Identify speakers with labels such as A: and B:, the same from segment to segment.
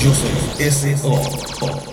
A: Yo soy S.O.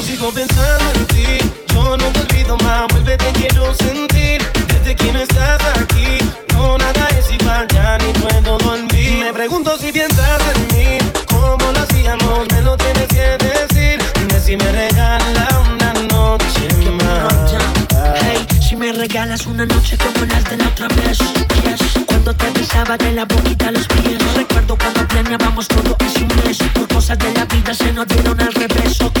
B: Yo
C: sigo pensando en ti, yo no te olvido más, vuelve te quiero sentir. Desde que no estás aquí, no nada es igual, ya ni puedo dormir. Me pregunto si piensas en mí, cómo lo hacíamos, me lo tienes que decir. Dime si me regala una noche más.
D: Hey, si me regalas una noche como las de la otra vez. Te besaba de la boquita a los pies. Recuerdo cuando planeábamos todo hace un mes Por cosas de la vida se nos dieron al revés, ok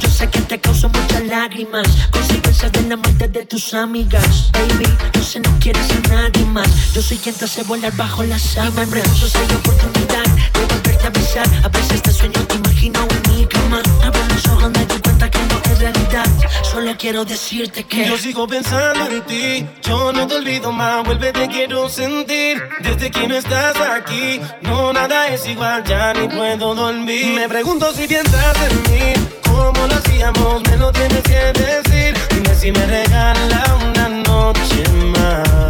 D: Yo sé que te causó muchas lágrimas Consecuencias de la muerte de tus amigas. Baby, yo sé no quieres a nadie más. Yo soy quien te hace volar bajo la sábana Y me pregunto si hay oportunidad de volverte a besar. A veces te sueño, te imagino en mi cama. Abro los ojos, me doy cuenta que no es realidad Solo quiero decirte que
C: Yo sigo pensando en ti, yo no te olvido más, vuelve te quiero sentir. Desde que no estás aquí, no nada es igual, ya ni puedo dormir. Me pregunto si piensas en mí, cómo lo hacíamos, me lo tienes que decir. Dime si me regala una noche más.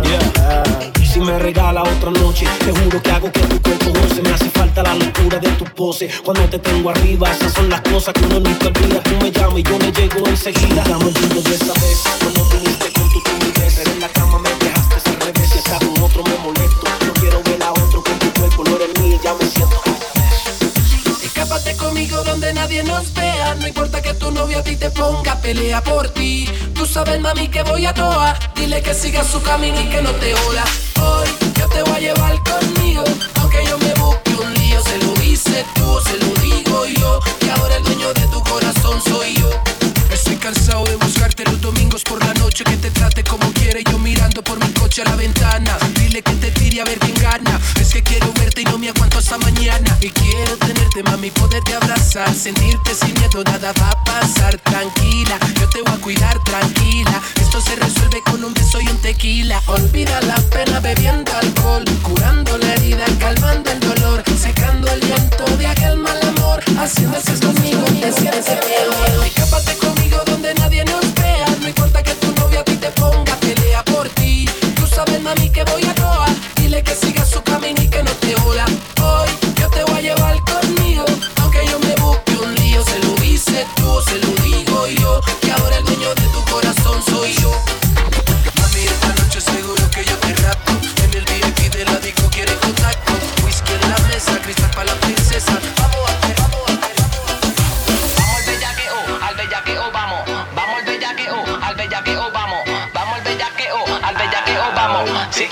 E: Si me regala otra noche, te juro que hago que tu cuerpo goce. Me hace falta la locura de tu pose. Cuando te tengo arriba, esas son las cosas que uno nunca olvida. Tú me llamas y yo le llego enseguida. Dame el de esa vez, cuando viniste con tu timidez. En la cama me dejaste al revés. Si está con otro me molesto. No quiero ver a otro con tu cuerpo, no eres mía, ya me siento.
F: Escápate conmigo donde nadie nos vea. No importa que tu novio a ti te ponga, pelea por ti. Tú sabes, mami, que voy a toa. Dile que siga su camino y que no te ola. Te voy a llevar conmigo. Aunque yo me busque un lío, se lo dices tú, se lo digo yo. Y ahora el dueño de tu corazón soy yo. Estoy cansado de buscarte los domingos por la noche Que te trate como quiere yo mirando por mi coche a la ventana Dile que te tire a ver quién gana Es que quiero verte y no me aguanto hasta mañana Y quiero tenerte mami, poderte abrazar Sentirte sin miedo, nada va a pasar Tranquila, yo te voy a cuidar tranquila Esto se resuelve con un beso y un tequila Olvida la pena bebiendo alcohol Curando la herida, calmando el dolor Secando el llanto de aquel mal amor Haciendo sexo conmigo, te sientes peor Escápate conmigo donde nadie nos vea. No importa que tu novio a ti te ponga, pelea por ti. Tú sabes, mami, que voy a toa. Dile que siga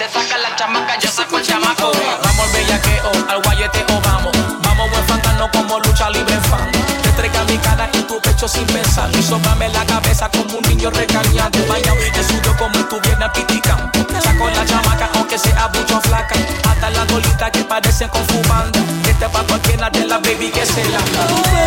F: te
G: sacan la chamaca, yo saco el chamaco.
H: Vamos al bellaqueo, al guayeteo vamos. Vamos buen fantasno como lucha libre fan. Te entrega mi cara en tu pecho sin pensar. Y sóbrame la cabeza como un niño regañado. Bañado te suyo como estuviera piticán. Saco la chamaca aunque sea mucho flaca. Hasta la dolita que parece con fumanda. Este pa' cualquiera de la baby que se la.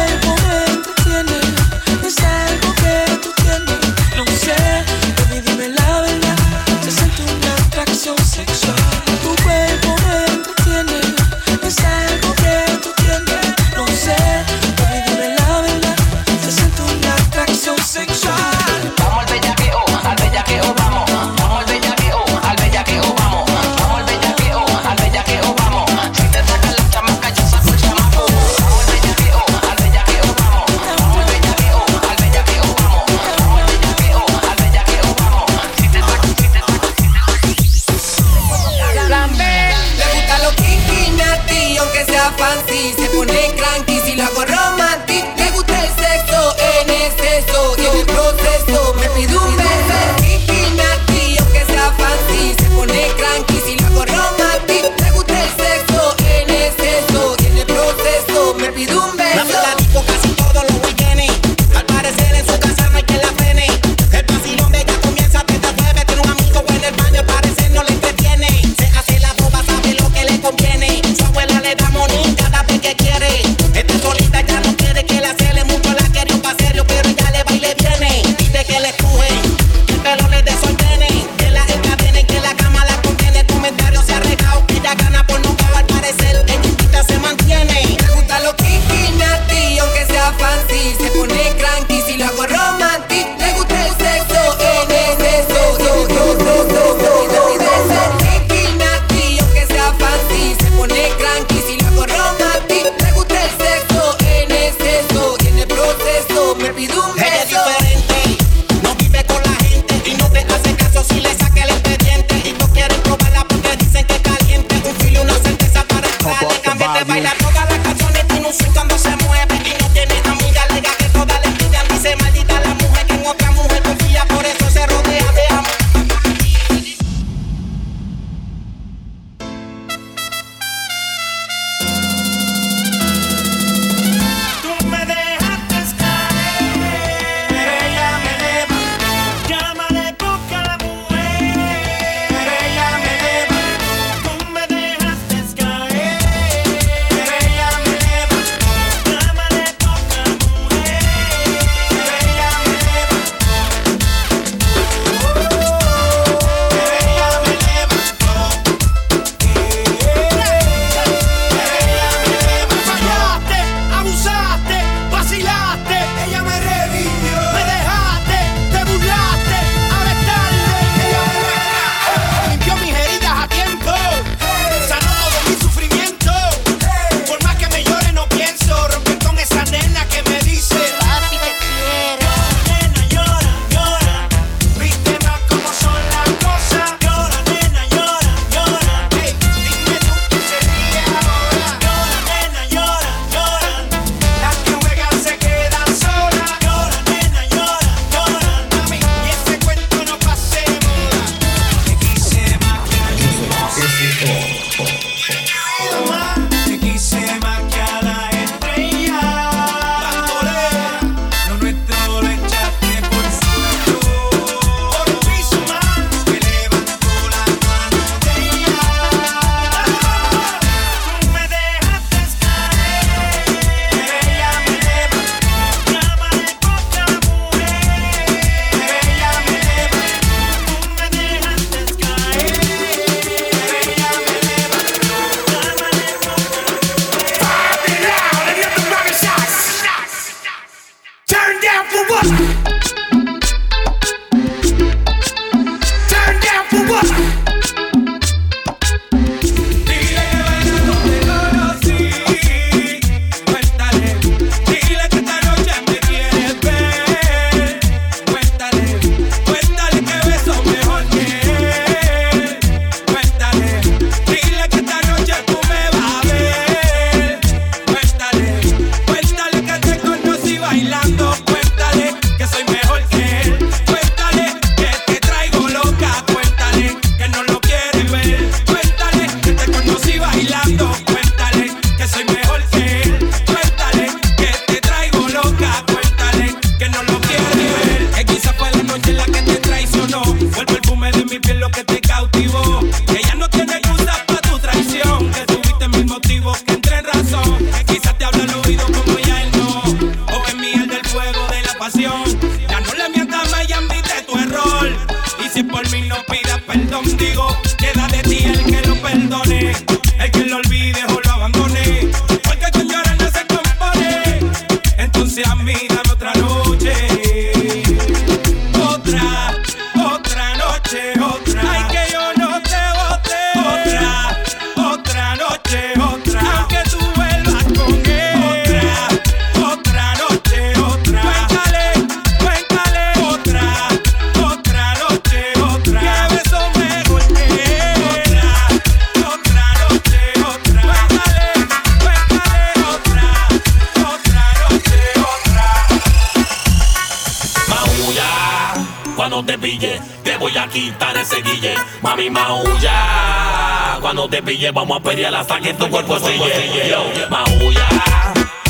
D: cuerpo se
G: lleve. Yo,
I: maulla,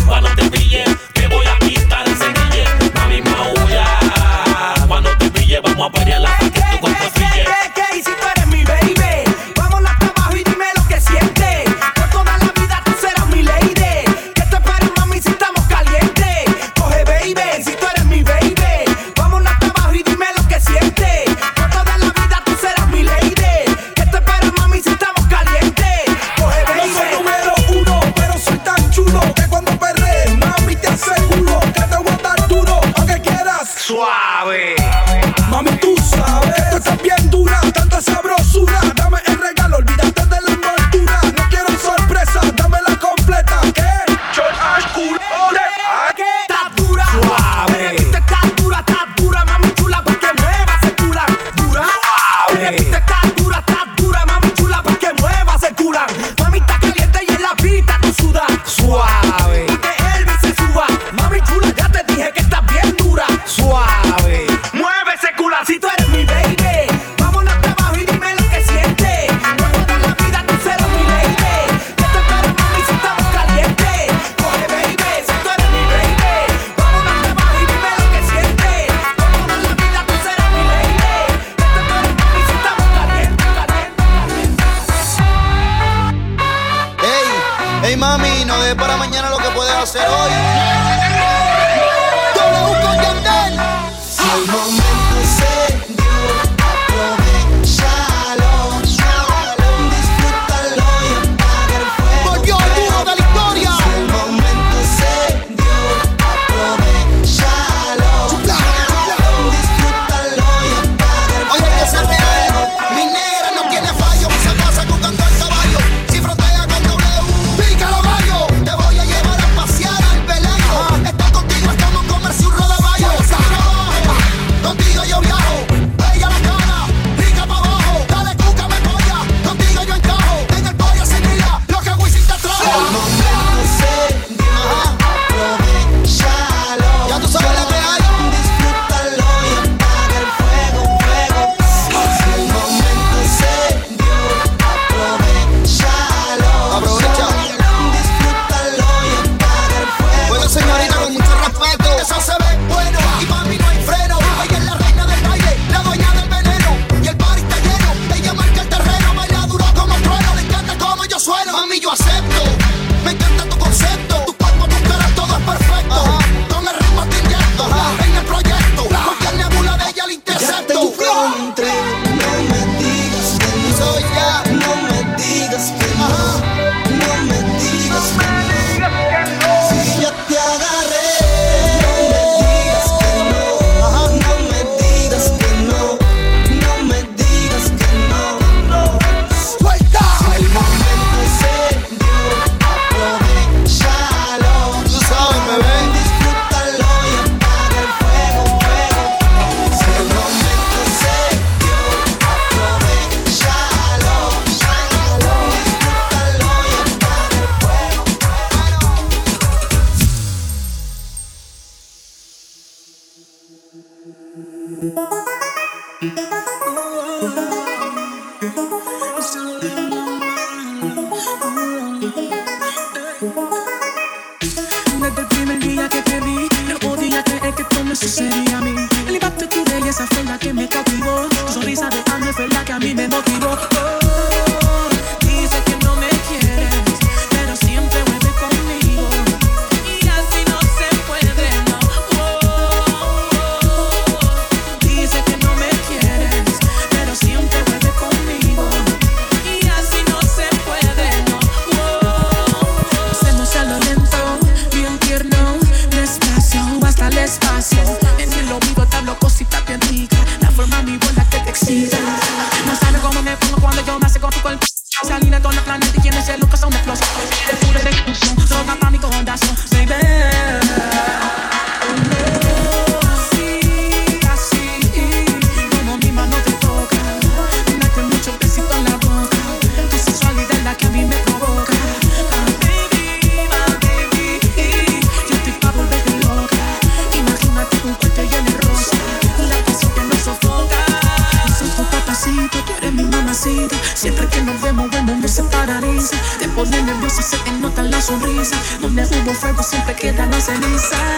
C: pa'
J: no te para mañana lo que puedes hacer hoy. Yo lo busco Yandel. Si momento fuego
K: siempre queda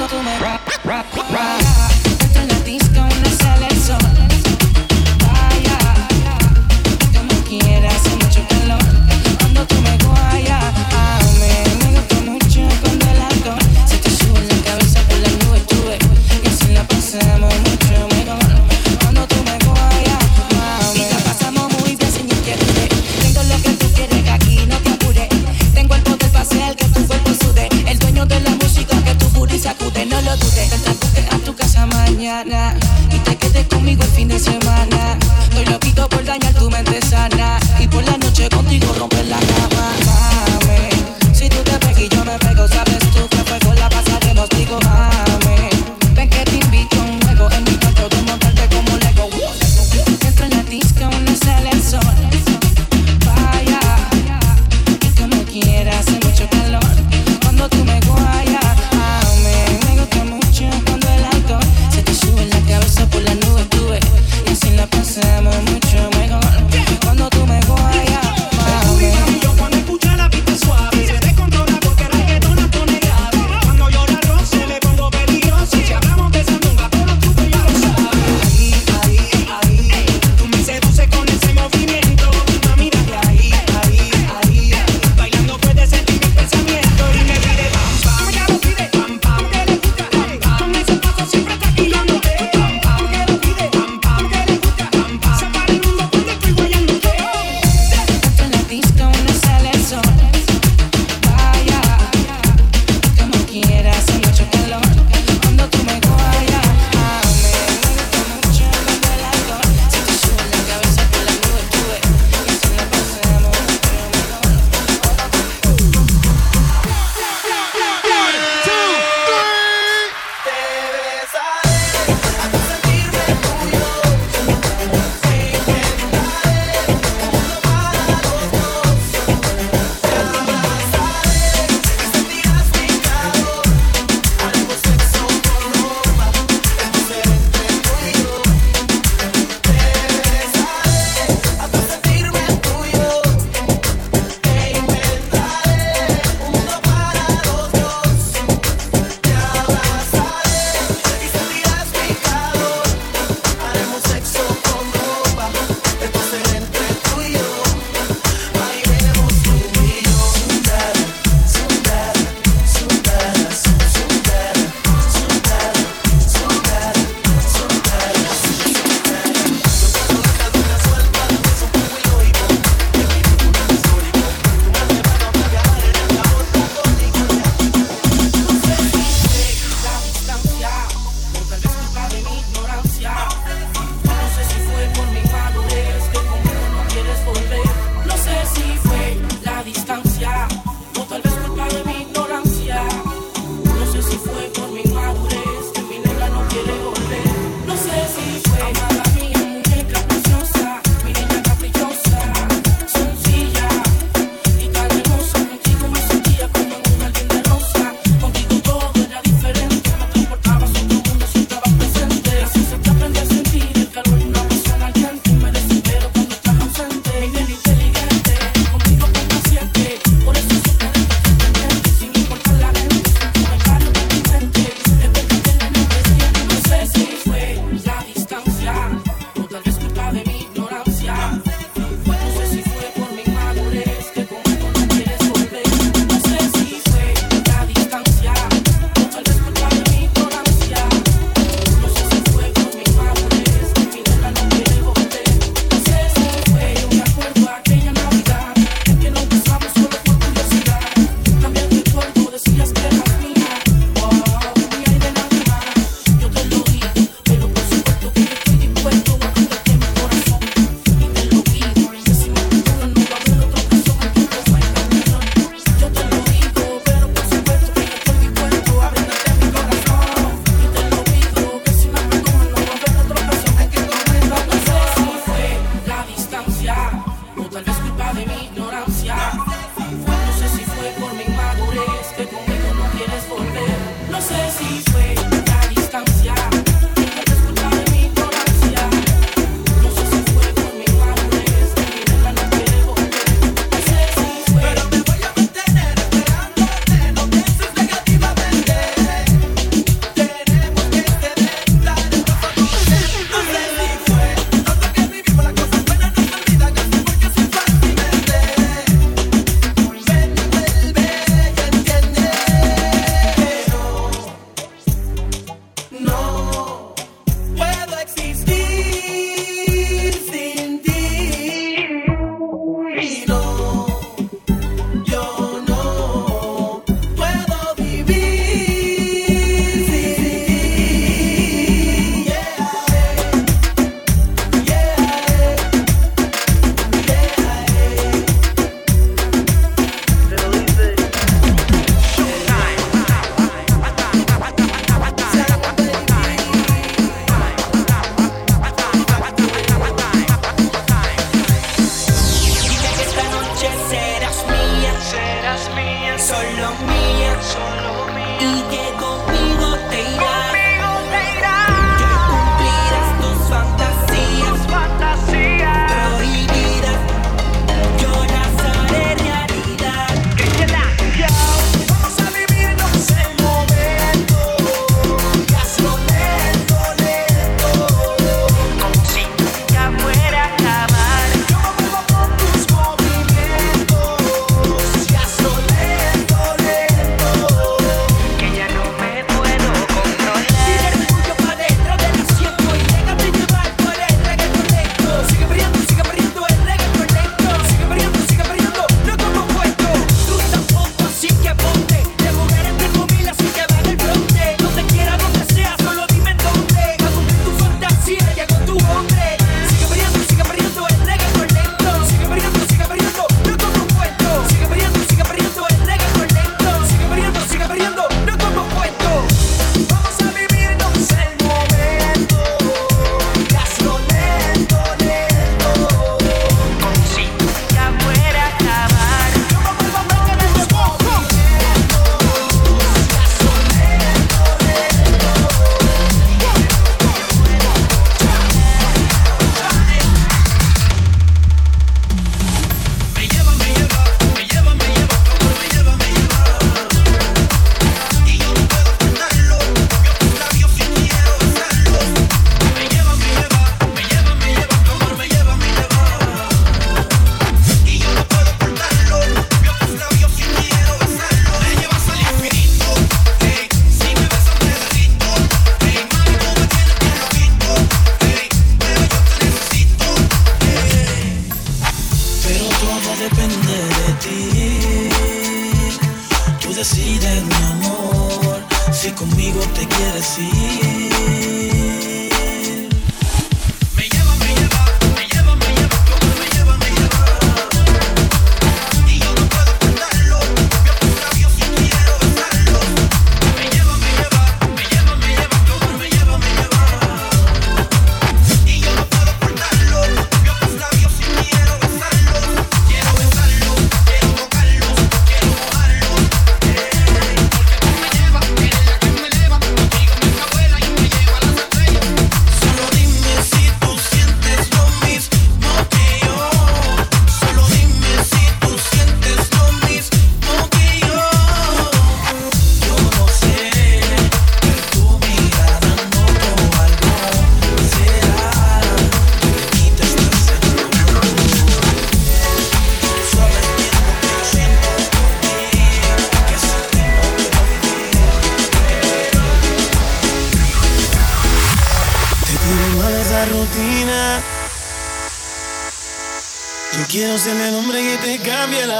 L: Cuando tú me ra, ra, ra.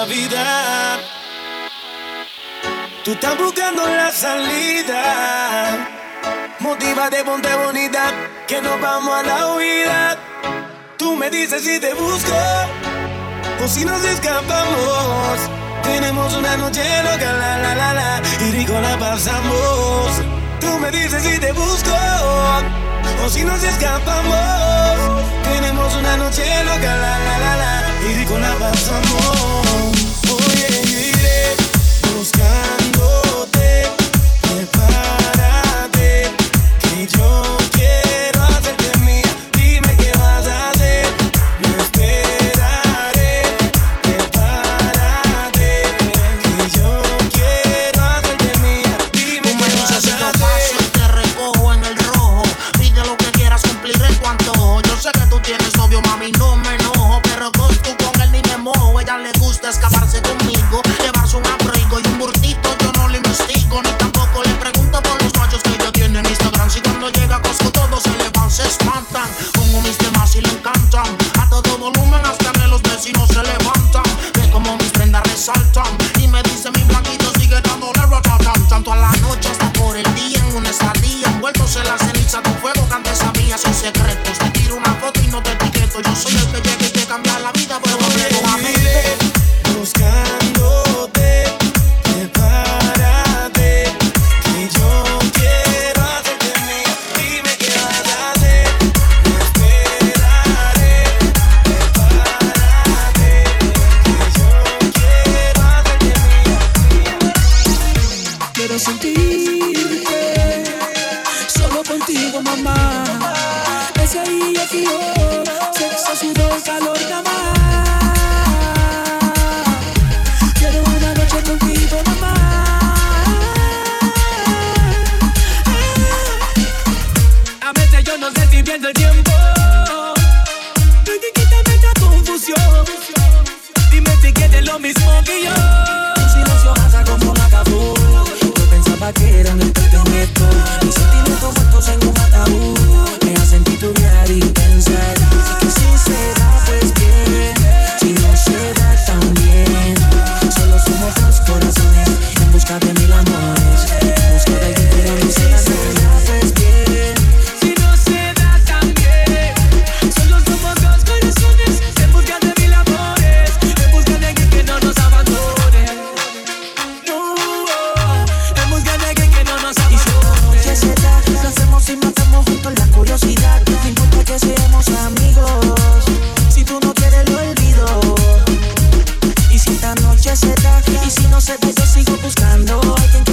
L: Navidad. Tú
C: estás buscando la salida. Motiva de ponte bonita, que nos vamos a la huida. Tú me dices si te busco o si nos escapamos. Tenemos una noche loca, la la la la, y rico la pasamos. Tú me dices si te busco o si nos escapamos. Tenemos una noche loca, la la la la, y rico la pasamos.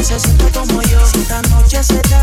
M: necesito como yo.
H: Esta
N: noche
H: será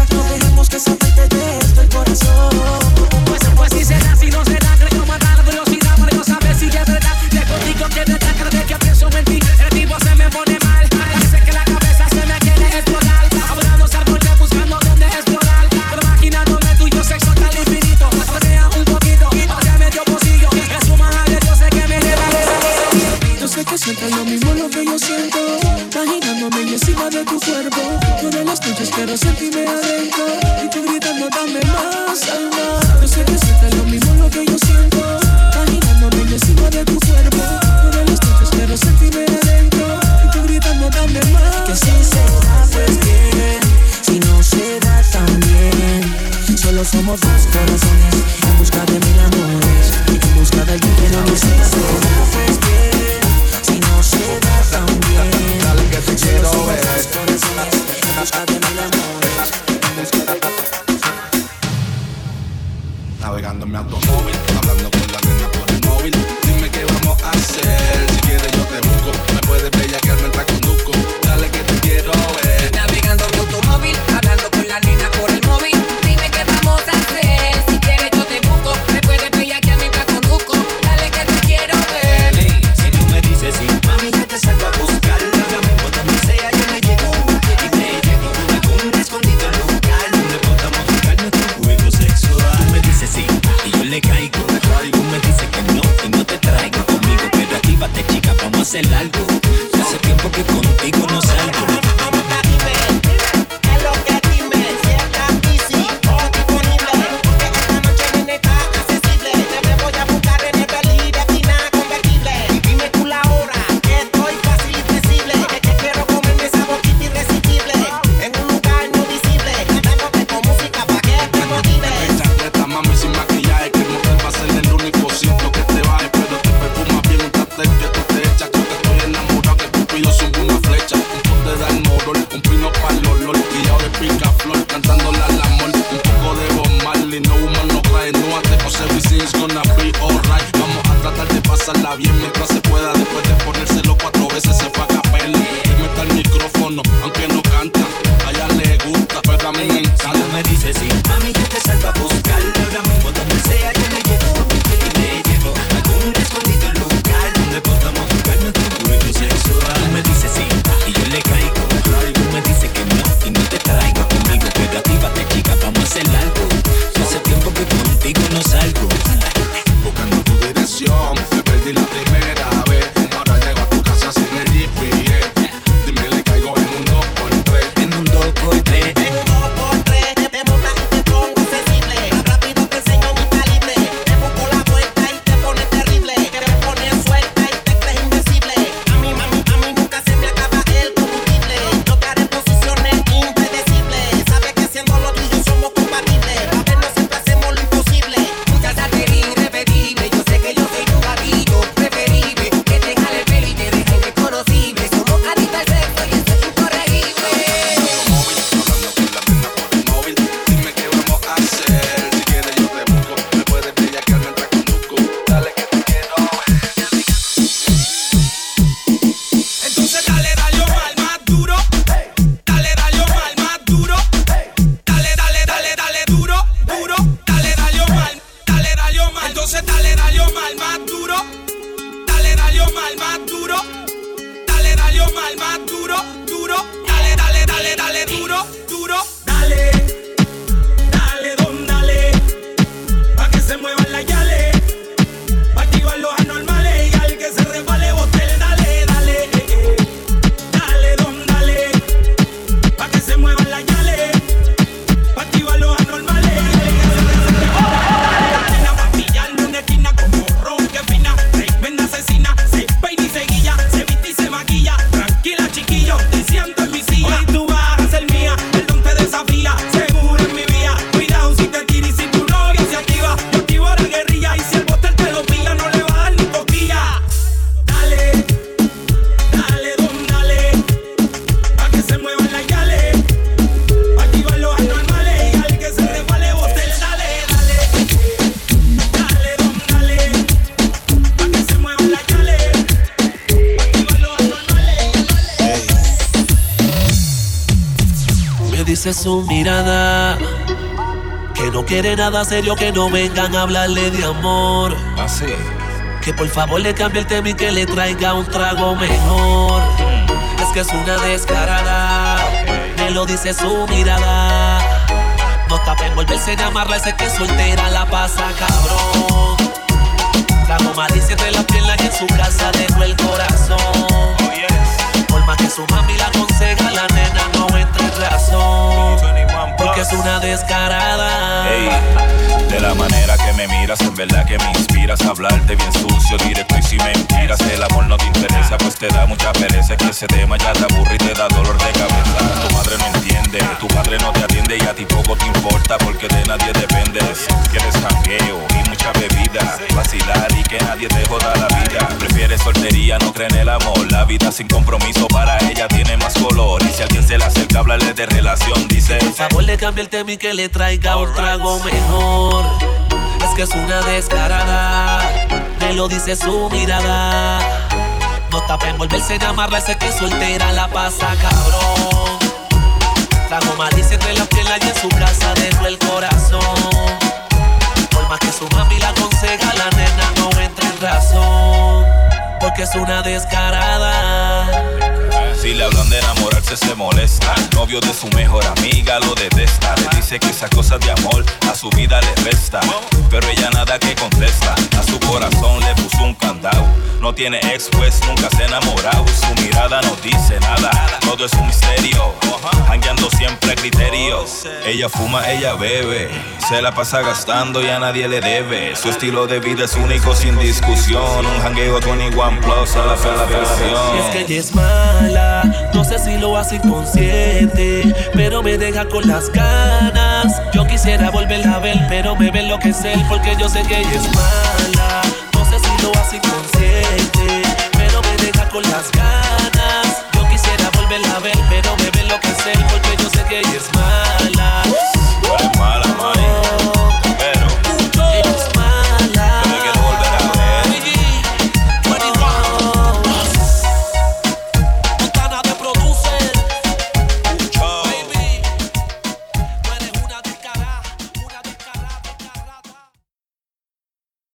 H: su
E: mirada que no quiere nada serio, que no vengan a hablarle de amor.
O: Así.
E: Que por favor le cambie el tema y que le traiga un trago mejor. Es que es una descarada, me lo dice su mirada. No está para envolverse en amarla, ese que soltera la pasa cabrón. Trago malicia entre las piernas y en su casa dejó el corazón. Por más que su mami la aconseja, la nena no entra en Porque es una descarada.
O: Ey, de la manera que me miras, en verdad que me inspiras a hablarte bien sucio, directo y si mentiras. El amor no te interesa, pues te da mucha pereza. Que ese tema ya te aburre y te da dolor de cabeza. Tu madre no entiende, tu padre no te atiende y a ti poco te importa porque de nadie dependes. Quieres jangueo y mucha bebida, vacilar y que nadie te joda la vida. Prefieres soltería, no cree en el amor. La vida sin compromiso para ella tiene más color. Y si alguien se le acerca, háblale de relación, dice.
E: Por favor cambie el tema y que le traiga un trago mejor. Es que es una descarada, me lo dice su mirada. No está para envolverse en amarla, ese que soltera la pasa cabrón. Trago malicia entre las piernas y en su casa dejó el corazón. Por más que su mami la aconseja, la nena no entra en razón. Porque es una descarada.
O: Si le hablan de enamorarse se molesta. Novio de su mejor amiga lo detesta. Le dice que esas cosas de amor a su vida le resta. Pero ella nada que contesta. A su corazón le puso un candado. No tiene ex pues nunca se ha enamorado. Su mirada no dice nada. Todo es un misterio. Hangueando siempre a criterios. Ella fuma, ella bebe. Se la pasa gastando y a nadie le debe. Su estilo de vida es único sin discusión. Un hangueo 21 plus a la perfección.
E: Y es que ella es mala, no sé si lo hace inconsciente, pero me deja con las ganas. Yo quisiera volverla a ver, pero me ve lo que es él, porque yo sé que ella es mala. No sé si lo hace inconsciente, pero me deja con las ganas. Yo quisiera volverla a ver, pero me ve lo que es él, porque yo sé que ella es mala.
O: Tú eres mala, mami.